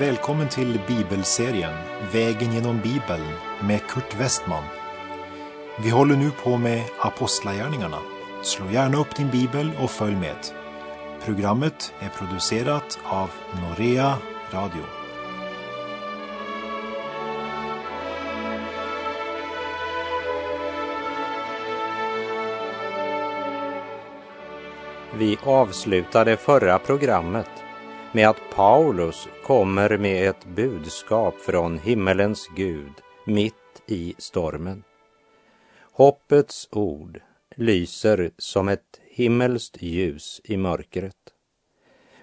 Välkommen till bibelserien Vägen genom Bibeln med Kurt Westman. Vi håller nu på med Apostlagärningarna. Slå gärna upp din bibel och följ med. Programmet är producerat av Norea Radio. Vi avslutade förra programmet med att Paulus kommer med ett budskap från himmelens Gud mitt i stormen. Hoppets ord lyser som ett himmelskt ljus i mörkret.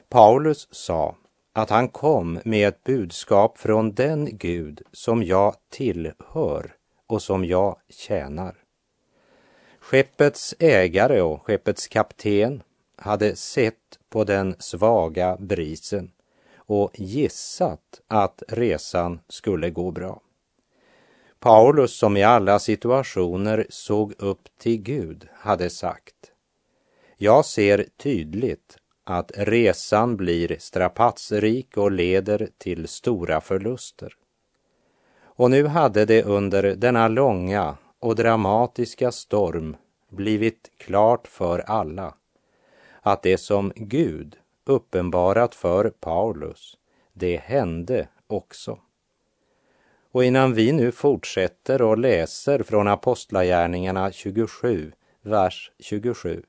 Paulus sa att han kom med ett budskap från den Gud som jag tillhör och som jag tjänar. Skeppets ägare och skeppets kapten hade sett på den svaga brisen och gissat att resan skulle gå bra. Paulus, som i alla situationer såg upp till Gud, hade sagt Jag ser tydligt att resan blir strapatsrik och leder till stora förluster. Och nu hade det under denna långa och dramatiska storm blivit klart för alla att det som Gud uppenbarat för Paulus, det hände också. Och innan vi nu fortsätter och läser från Apostlagärningarna 27, vers 27,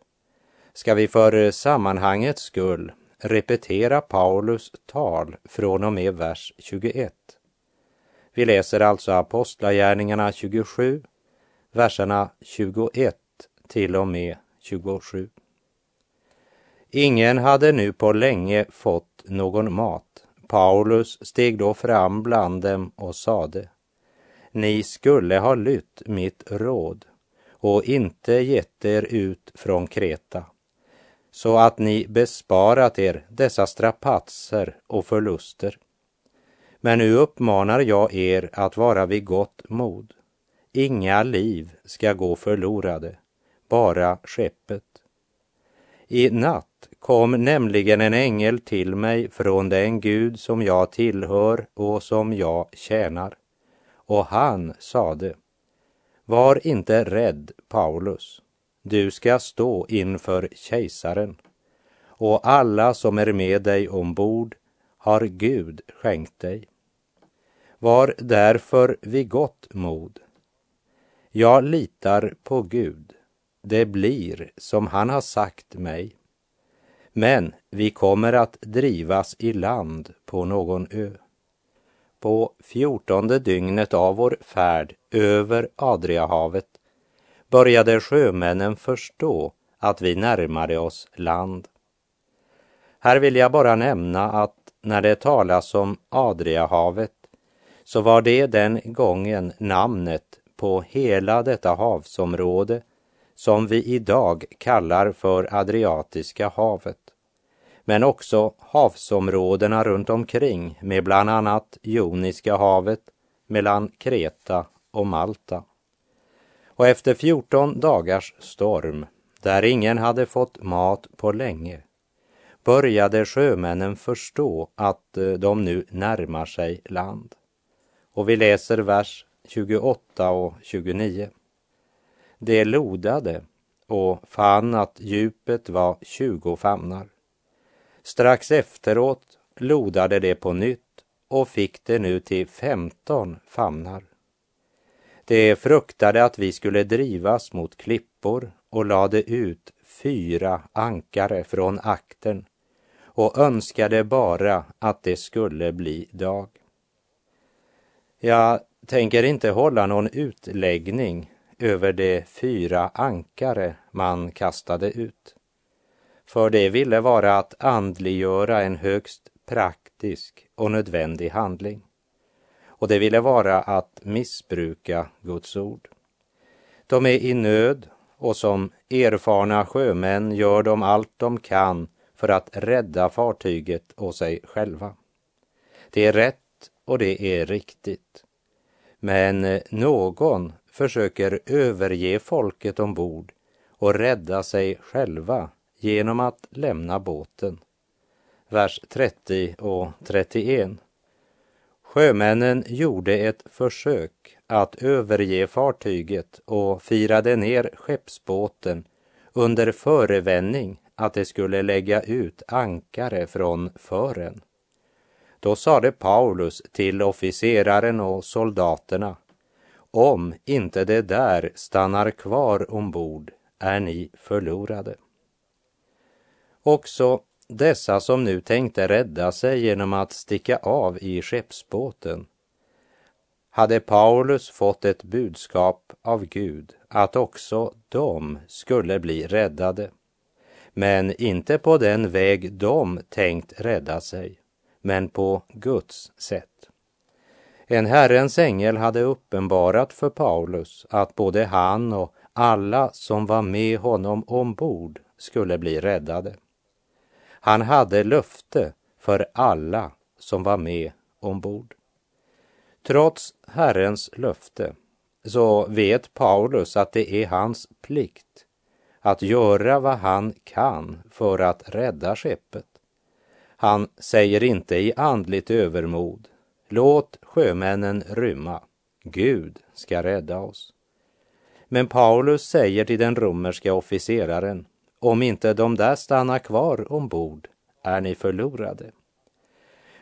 ska vi för sammanhangets skull repetera Paulus tal från och med vers 21. Vi läser alltså Apostlagärningarna 27, verserna 21 till och med 27. Ingen hade nu på länge fått någon mat. Paulus steg då fram bland dem och sade, ni skulle ha lytt mitt råd och inte gett er ut från Kreta, så att ni besparat er dessa strapatser och förluster. Men nu uppmanar jag er att vara vid gott mod. Inga liv ska gå förlorade, bara skeppet. I natt kom nämligen en ängel till mig från den Gud som jag tillhör och som jag tjänar. Och han sade, var inte rädd, Paulus. Du ska stå inför kejsaren och alla som är med dig ombord har Gud skänkt dig. Var därför vid gott mod. Jag litar på Gud det blir som han har sagt mig. Men vi kommer att drivas i land på någon ö. På fjortonde dygnet av vår färd över Adriahavet började sjömännen förstå att vi närmade oss land. Här vill jag bara nämna att när det talas om Adriahavet så var det den gången namnet på hela detta havsområde som vi idag kallar för Adriatiska havet, men också havsområdena runt omkring med bland annat Joniska havet mellan Kreta och Malta. Och efter 14 dagars storm, där ingen hade fått mat på länge, började sjömännen förstå att eh, de nu närmar sig land. Och vi läser vers 28 och 29. De lodade och fann att djupet var tjugo famnar. Strax efteråt lodade de på nytt och fick det nu till femton famnar. De fruktade att vi skulle drivas mot klippor och lade ut fyra ankare från akten och önskade bara att det skulle bli dag. Jag tänker inte hålla någon utläggning över de fyra ankare man kastade ut. För det ville vara att andliggöra en högst praktisk och nödvändig handling. Och det ville vara att missbruka Guds ord. De är i nöd och som erfarna sjömän gör de allt de kan för att rädda fartyget och sig själva. Det är rätt och det är riktigt. Men någon försöker överge folket ombord och rädda sig själva genom att lämna båten. Vers 30 och 31 Sjömännen gjorde ett försök att överge fartyget och firade ner skeppsbåten under förevändning att de skulle lägga ut ankare från fören. Då sade Paulus till officeraren och soldaterna, om inte det där stannar kvar ombord är ni förlorade. Också dessa som nu tänkte rädda sig genom att sticka av i skeppsbåten hade Paulus fått ett budskap av Gud att också de skulle bli räddade. Men inte på den väg de tänkt rädda sig, men på Guds sätt. En Herrens ängel hade uppenbarat för Paulus att både han och alla som var med honom ombord skulle bli räddade. Han hade löfte för alla som var med ombord. Trots Herrens löfte så vet Paulus att det är hans plikt att göra vad han kan för att rädda skeppet. Han säger inte i andligt övermod, låt sjömännen rymma, Gud ska rädda oss. Men Paulus säger till den romerska officeraren, om inte de där stannar kvar ombord är ni förlorade.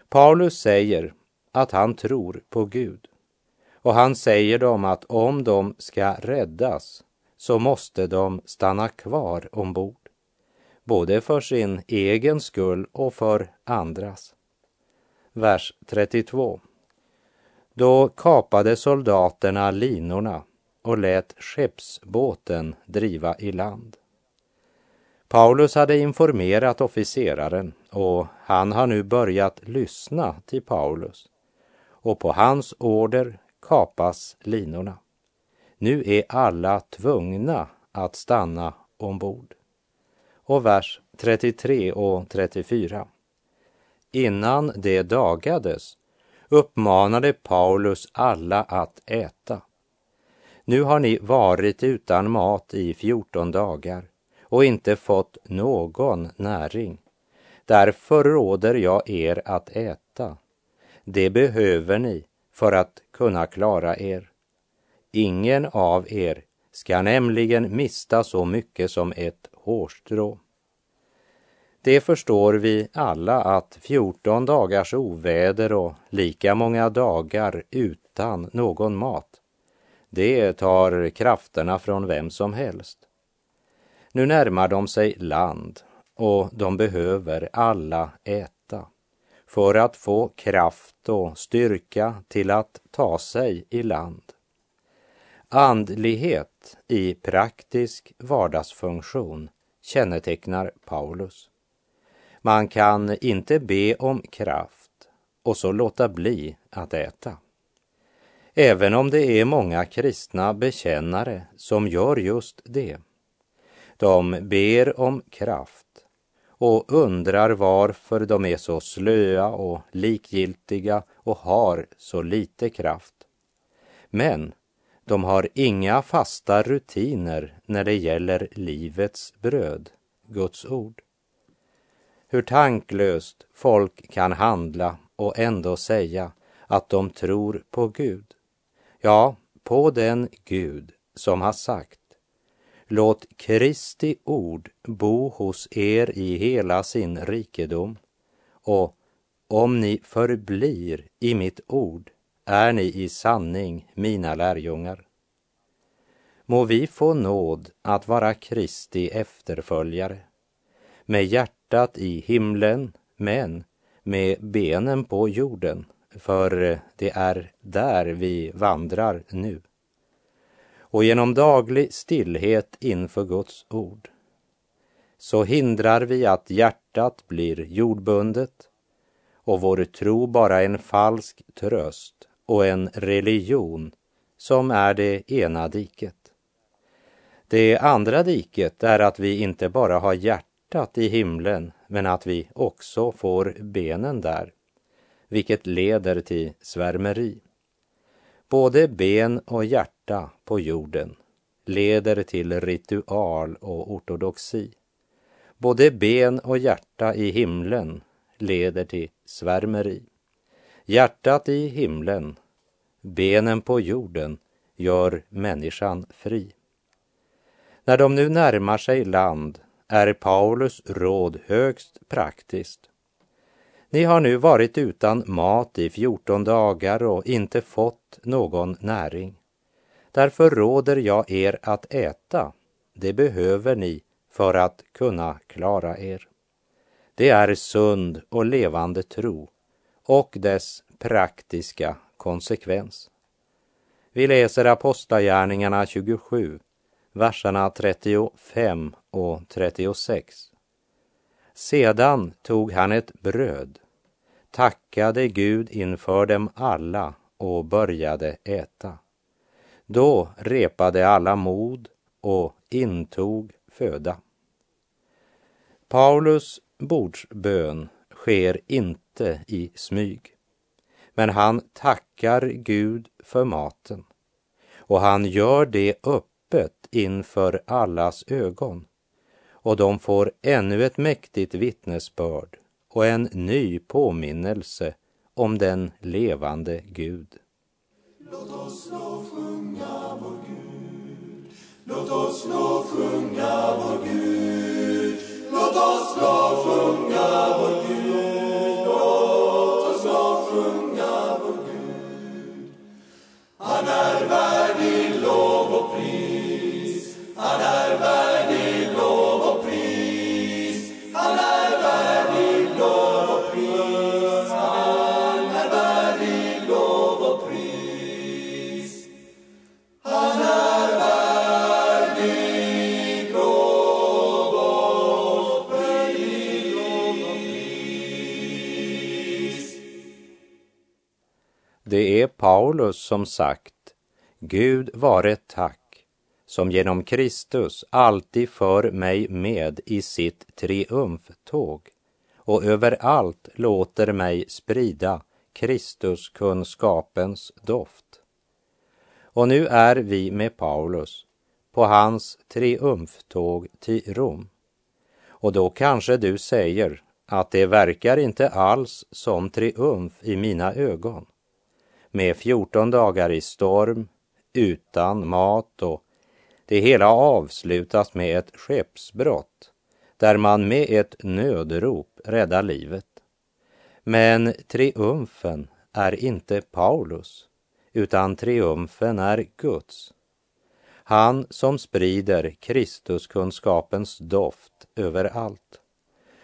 Paulus säger att han tror på Gud och han säger dem att om de ska räddas så måste de stanna kvar ombord, både för sin egen skull och för andras. Vers 32. Då kapade soldaterna linorna och lät skeppsbåten driva i land. Paulus hade informerat officeraren och han har nu börjat lyssna till Paulus och på hans order kapas linorna. Nu är alla tvungna att stanna ombord. Och vers 33 och 34. Innan det dagades uppmanade Paulus alla att äta. Nu har ni varit utan mat i 14 dagar och inte fått någon näring. Därför råder jag er att äta. Det behöver ni för att kunna klara er. Ingen av er ska nämligen mista så mycket som ett hårstrå. Det förstår vi alla att 14 dagars oväder och lika många dagar utan någon mat, det tar krafterna från vem som helst. Nu närmar de sig land och de behöver alla äta för att få kraft och styrka till att ta sig i land. Andlighet i praktisk vardagsfunktion kännetecknar Paulus. Man kan inte be om kraft och så låta bli att äta. Även om det är många kristna bekännare som gör just det. De ber om kraft och undrar varför de är så slöa och likgiltiga och har så lite kraft. Men de har inga fasta rutiner när det gäller livets bröd, Guds ord. Hur tanklöst folk kan handla och ändå säga att de tror på Gud. Ja, på den Gud som har sagt Låt Kristi ord bo hos er i hela sin rikedom och om ni förblir i mitt ord är ni i sanning mina lärjungar. Må vi få nåd att vara Kristi efterföljare med hjärtat i himlen men med benen på jorden, för det är där vi vandrar nu och genom daglig stillhet inför Guds ord så hindrar vi att hjärtat blir jordbundet och vår tro bara en falsk tröst och en religion som är det ena diket. Det andra diket är att vi inte bara har hjärtat i himlen men att vi också får benen där, vilket leder till svärmeri. Både ben och hjärta på jorden leder till ritual och ortodoxi. Både ben och hjärta i himlen leder till svärmeri. Hjärtat i himlen, benen på jorden gör människan fri. När de nu närmar sig land är Paulus råd högst praktiskt. Ni har nu varit utan mat i fjorton dagar och inte fått någon näring. Därför råder jag er att äta. Det behöver ni för att kunna klara er. Det är sund och levande tro och dess praktiska konsekvens. Vi läser Apostlagärningarna 27, verserna 35 och 36. Sedan tog han ett bröd, tackade Gud inför dem alla och började äta. Då repade alla mod och intog föda. Paulus bordsbön sker inte i smyg. Men han tackar Gud för maten och han gör det öppet inför allas ögon. Och de får ännu ett mäktigt vittnesbörd och en ny påminnelse om den levande Gud. Låt oss nå sjunga vår Gud. Låt oss nå sjunga vår Gud. Låt oss nå sjunga vår Gud. Låt oss nå sjunga vår Gud. Han är värdig lov och pris. Han är värdig lov och pris Han är värdig lov och pris Han är värdig lov och pris Han är värdig lov och pris Det är Paulus som sagt Gud vare tack som genom Kristus alltid för mig med i sitt triumftåg och överallt låter mig sprida Kristuskunskapens doft. Och nu är vi med Paulus på hans triumftåg till Rom. Och då kanske du säger att det verkar inte alls som triumf i mina ögon. Med 14 dagar i storm, utan mat och det hela avslutas med ett skeppsbrott där man med ett nödrop räddar livet. Men triumfen är inte Paulus, utan triumfen är Guds. Han som sprider Kristuskunskapens doft överallt.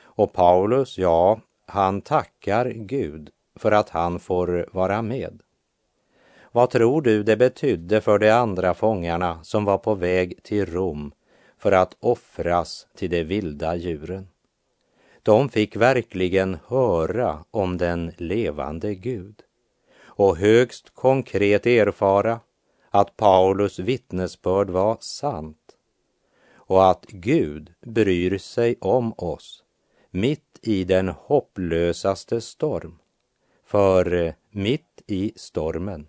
Och Paulus, ja, han tackar Gud för att han får vara med. Vad tror du det betydde för de andra fångarna som var på väg till Rom för att offras till de vilda djuren? De fick verkligen höra om den levande Gud och högst konkret erfara att Paulus vittnesbörd var sant och att Gud bryr sig om oss mitt i den hopplösaste storm. För mitt i stormen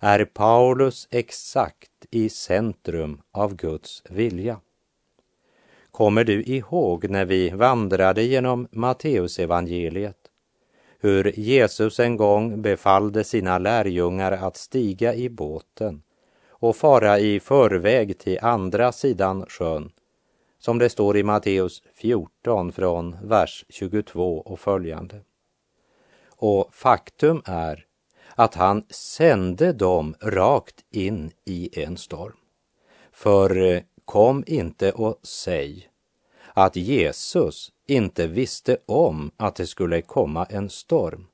är Paulus exakt i centrum av Guds vilja. Kommer du ihåg när vi vandrade genom Matteusevangeliet hur Jesus en gång befallde sina lärjungar att stiga i båten och fara i förväg till andra sidan sjön, som det står i Matteus 14 från vers 22 och följande. Och faktum är att han sände dem rakt in i en storm. För eh, kom inte och säg att Jesus inte visste om att det skulle komma en storm.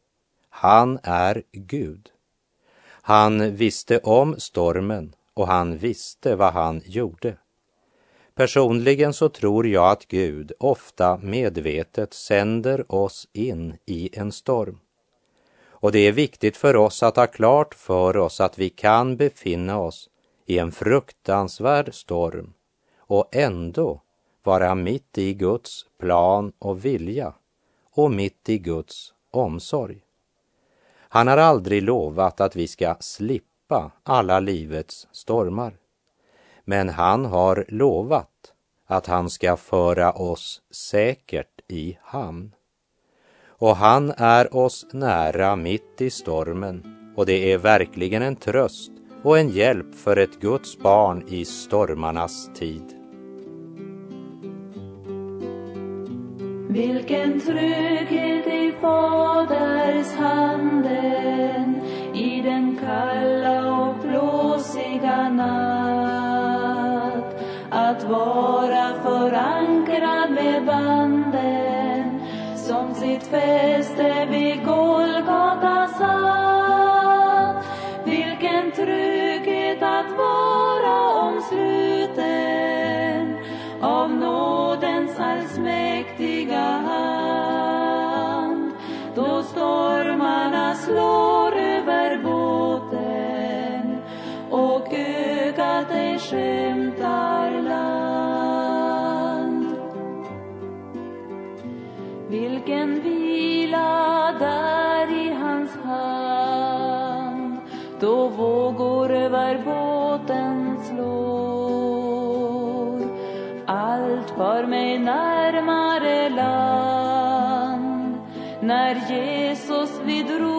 Han är Gud. Han visste om stormen och han visste vad han gjorde. Personligen så tror jag att Gud ofta medvetet sänder oss in i en storm. Och det är viktigt för oss att ha klart för oss att vi kan befinna oss i en fruktansvärd storm och ändå vara mitt i Guds plan och vilja och mitt i Guds omsorg. Han har aldrig lovat att vi ska slippa alla livets stormar. Men han har lovat att han ska föra oss säkert i hamn och han är oss nära mitt i stormen och det är verkligen en tröst och en hjälp för ett Guds barn i stormarnas tid. Vilken trygghet i Faders handen i den kalla och blåsiga natt. Att vara förankrad med banden som sitt fäste vid Golgata satt. Vilken trygghet att vara omsluten av nådens allsmäktiga hand. Då stormarna slår över båten och ögat ej skämt Vilken vila där i hans hand då vågor över båten slår. Allt för mig närmare land när Jesus vid ro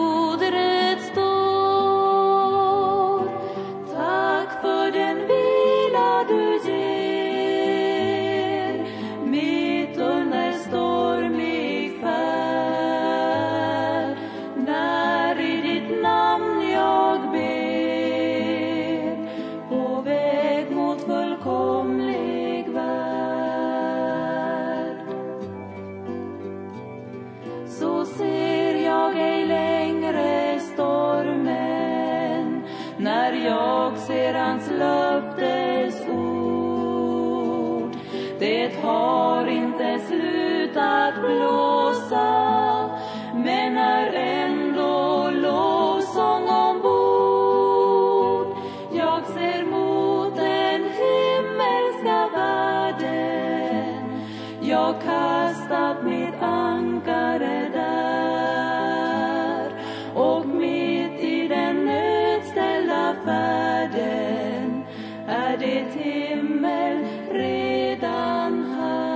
är det himmel redan här.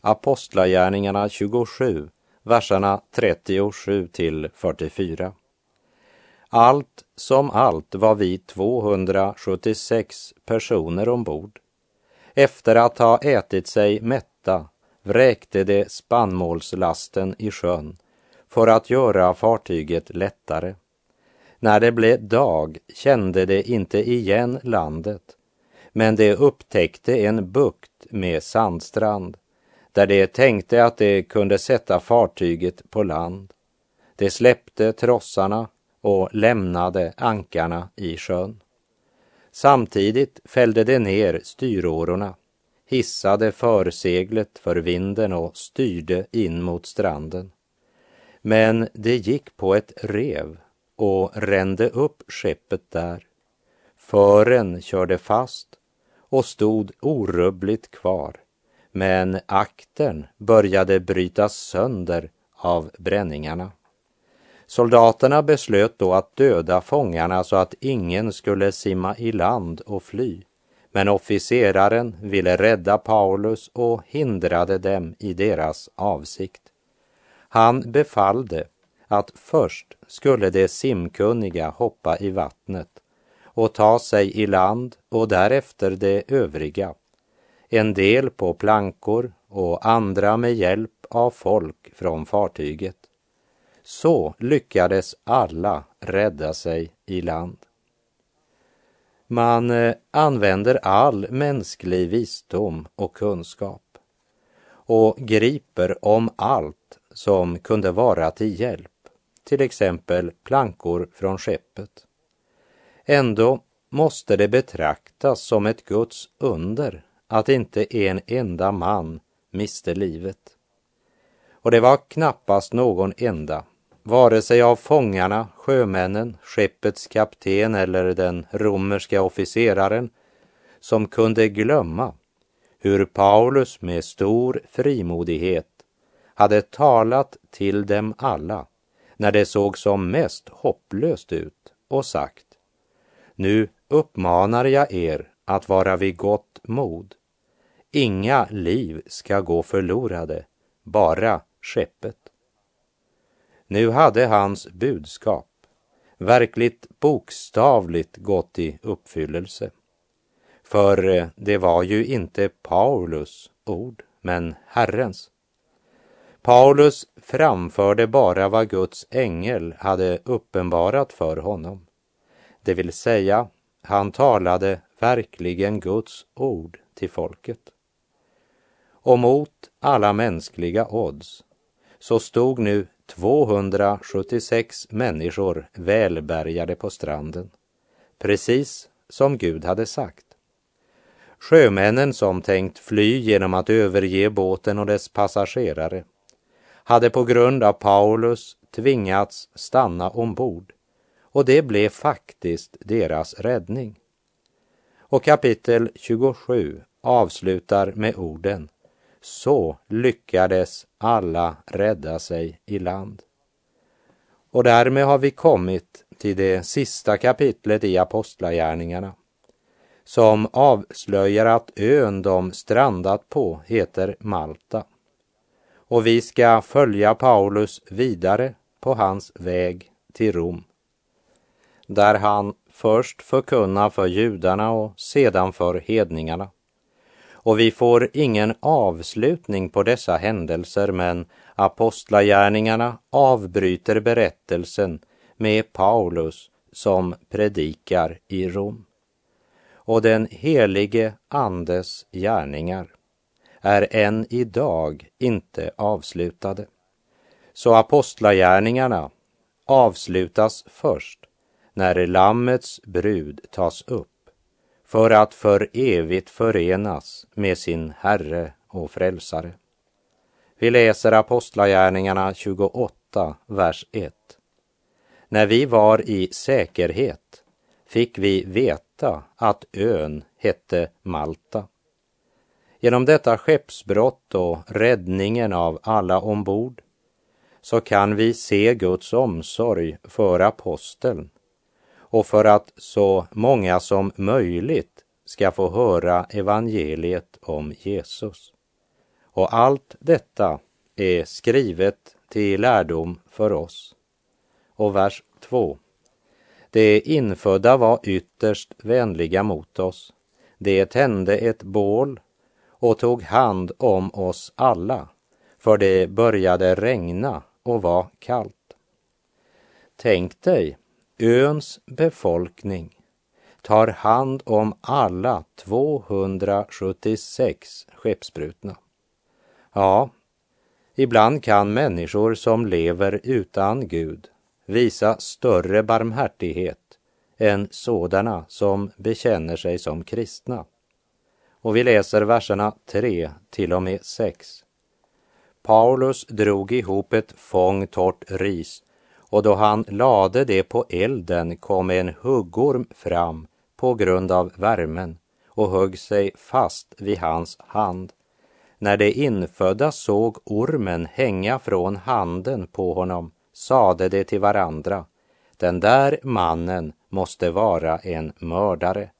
Apostlagärningarna 27, verserna 37 till 44. Allt som allt var vi 276 personer ombord. Efter att ha ätit sig mätta vräkte de spannmålslasten i sjön för att göra fartyget lättare. När det blev dag kände de inte igen landet, men de upptäckte en bukt med sandstrand där de tänkte att de kunde sätta fartyget på land. De släppte trossarna och lämnade ankarna i sjön. Samtidigt fällde de ner styrårorna, hissade förseglet för vinden och styrde in mot stranden. Men det gick på ett rev och rände upp skeppet där. Fören körde fast och stod orubbligt kvar, men aktern började brytas sönder av bränningarna. Soldaterna beslöt då att döda fångarna så att ingen skulle simma i land och fly. Men officeraren ville rädda Paulus och hindrade dem i deras avsikt. Han befallde att först skulle de simkunniga hoppa i vattnet och ta sig i land och därefter de övriga. En del på plankor och andra med hjälp av folk från fartyget. Så lyckades alla rädda sig i land. Man eh, använder all mänsklig visdom och kunskap och griper om allt som kunde vara till hjälp, till exempel plankor från skeppet. Ändå måste det betraktas som ett Guds under att inte en enda man miste livet. Och det var knappast någon enda, vare sig av fångarna, sjömännen, skeppets kapten eller den romerska officeraren, som kunde glömma hur Paulus med stor frimodighet hade talat till dem alla när det såg som mest hopplöst ut och sagt Nu uppmanar jag er att vara vid gott mod. Inga liv ska gå förlorade, bara skeppet. Nu hade hans budskap verkligt bokstavligt gått i uppfyllelse. För eh, det var ju inte Paulus ord, men Herrens. Paulus framförde bara vad Guds ängel hade uppenbarat för honom. Det vill säga, han talade verkligen Guds ord till folket. Och mot alla mänskliga odds så stod nu 276 människor välbärgade på stranden, precis som Gud hade sagt. Sjömännen som tänkt fly genom att överge båten och dess passagerare hade på grund av Paulus tvingats stanna ombord och det blev faktiskt deras räddning. Och kapitel 27 avslutar med orden Så lyckades alla rädda sig i land. Och därmed har vi kommit till det sista kapitlet i Apostlagärningarna som avslöjar att ön de strandat på heter Malta. Och vi ska följa Paulus vidare på hans väg till Rom. Där han först förkunnar för judarna och sedan för hedningarna. Och vi får ingen avslutning på dessa händelser men apostlagärningarna avbryter berättelsen med Paulus som predikar i Rom och den helige Andes gärningar är än idag inte avslutade. Så apostlagärningarna avslutas först när Lammets brud tas upp för att för evigt förenas med sin Herre och Frälsare. Vi läser Apostlagärningarna 28, vers 1. När vi var i säkerhet fick vi veta att ön hette Malta. Genom detta skeppsbrott och räddningen av alla ombord så kan vi se Guds omsorg för aposteln och för att så många som möjligt ska få höra evangeliet om Jesus. Och allt detta är skrivet till lärdom för oss. Och vers 2. De infödda var ytterst vänliga mot oss. De tände ett bål och tog hand om oss alla, för det började regna och var kallt. Tänk dig, öns befolkning tar hand om alla 276 skeppsbrutna. Ja, ibland kan människor som lever utan Gud visa större barmhärtighet än sådana som bekänner sig som kristna. Och vi läser verserna 3 till och med 6. Paulus drog ihop ett fång torrt ris och då han lade det på elden kom en huggorm fram på grund av värmen och högg sig fast vid hans hand. När de infödda såg ormen hänga från handen på honom sade de till varandra, den där mannen måste vara en mördare.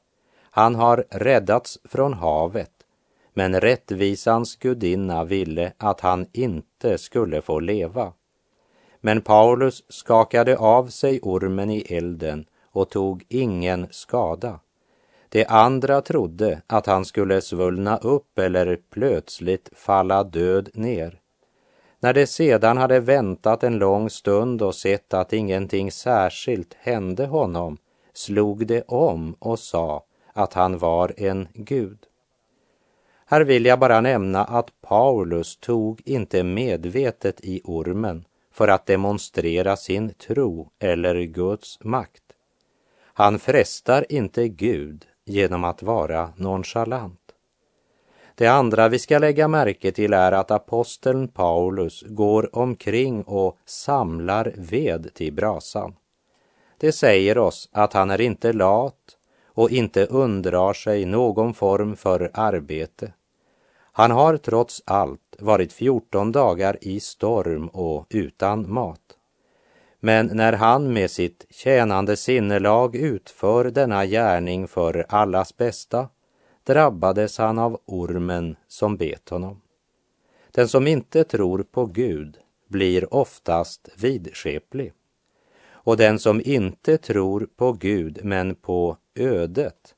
Han har räddats från havet, men rättvisans gudinna ville att han inte skulle få leva. Men Paulus skakade av sig ormen i elden och tog ingen skada. De andra trodde att han skulle svullna upp eller plötsligt falla död ner. När de sedan hade väntat en lång stund och sett att ingenting särskilt hände honom slog de om och sa att han var en gud. Här vill jag bara nämna att Paulus tog inte medvetet i ormen för att demonstrera sin tro eller Guds makt. Han frestar inte Gud genom att vara nonchalant. Det andra vi ska lägga märke till är att aposteln Paulus går omkring och samlar ved till brasan. Det säger oss att han är inte lat och inte undrar sig någon form för arbete. Han har trots allt varit 14 dagar i storm och utan mat. Men när han med sitt tjänande sinnelag utför denna gärning för allas bästa drabbades han av ormen som bet honom. Den som inte tror på Gud blir oftast vidskeplig. Och den som inte tror på Gud men på ödet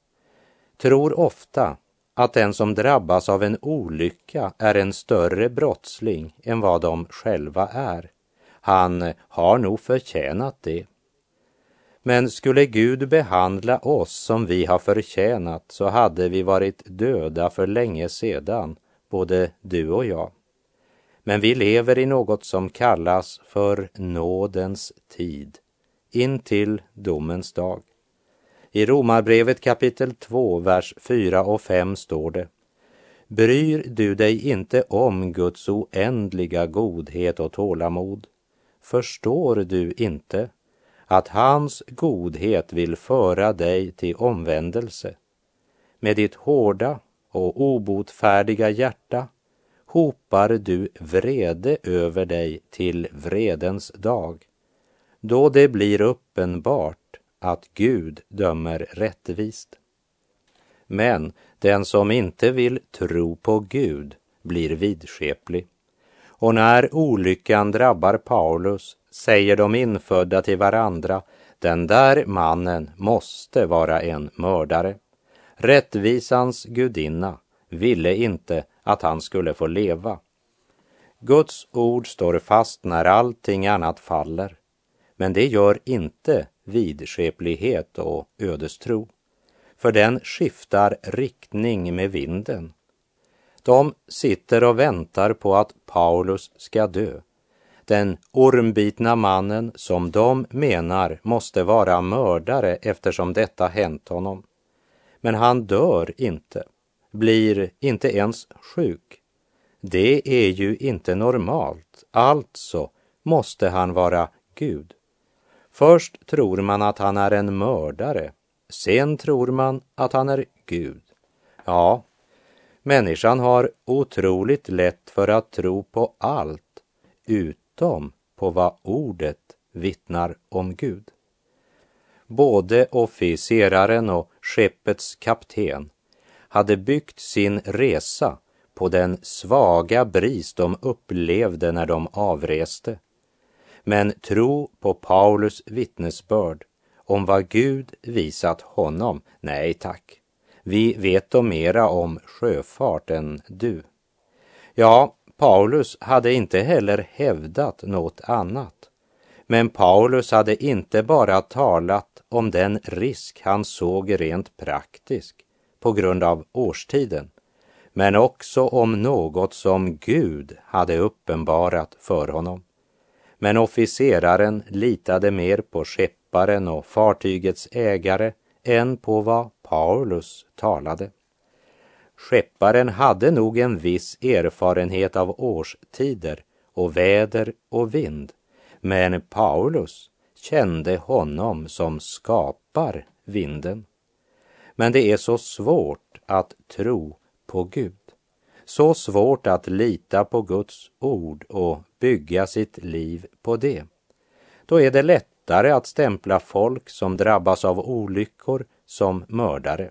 tror ofta att den som drabbas av en olycka är en större brottsling än vad de själva är. Han har nog förtjänat det. Men skulle Gud behandla oss som vi har förtjänat så hade vi varit döda för länge sedan, både du och jag. Men vi lever i något som kallas för nådens tid, intill domens dag. I Romarbrevet kapitel 2, vers 4 och 5 står det Bryr du dig inte om Guds oändliga godhet och tålamod? Förstår du inte att hans godhet vill föra dig till omvändelse? Med ditt hårda och obotfärdiga hjärta hopar du vrede över dig till vredens dag, då det blir uppenbart att Gud dömer rättvist. Men den som inte vill tro på Gud blir vidskeplig. Och när olyckan drabbar Paulus säger de infödda till varandra, den där mannen måste vara en mördare. Rättvisans gudinna ville inte att han skulle få leva. Guds ord står fast när allting annat faller, men det gör inte vidskeplighet och ödestro, för den skiftar riktning med vinden. De sitter och väntar på att Paulus ska dö, den ormbitna mannen som de menar måste vara mördare eftersom detta hänt honom. Men han dör inte, blir inte ens sjuk. Det är ju inte normalt, alltså måste han vara Gud. Först tror man att han är en mördare, sen tror man att han är Gud. Ja, människan har otroligt lätt för att tro på allt utom på vad ordet vittnar om Gud. Både officeraren och skeppets kapten hade byggt sin resa på den svaga bris de upplevde när de avreste men tro på Paulus vittnesbörd om vad Gud visat honom, nej tack. Vi vet då mera om sjöfart än du. Ja, Paulus hade inte heller hävdat något annat. Men Paulus hade inte bara talat om den risk han såg rent praktisk på grund av årstiden, men också om något som Gud hade uppenbarat för honom. Men officeraren litade mer på skepparen och fartygets ägare än på vad Paulus talade. Skepparen hade nog en viss erfarenhet av årstider och väder och vind, men Paulus kände honom som skapar vinden. Men det är så svårt att tro på Gud. Så svårt att lita på Guds ord och bygga sitt liv på det. Då är det lättare att stämpla folk som drabbas av olyckor som mördare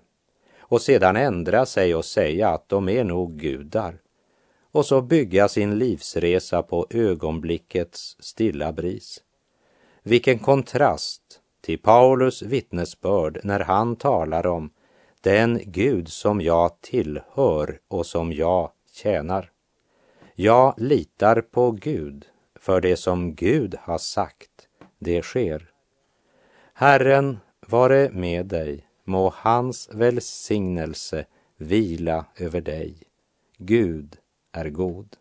och sedan ändra sig och säga att de är nog gudar och så bygga sin livsresa på ögonblickets stilla bris. Vilken kontrast till Paulus vittnesbörd när han talar om den Gud som jag tillhör och som jag tjänar. Jag litar på Gud, för det som Gud har sagt, det sker. Herren vare med dig, må hans välsignelse vila över dig. Gud är god.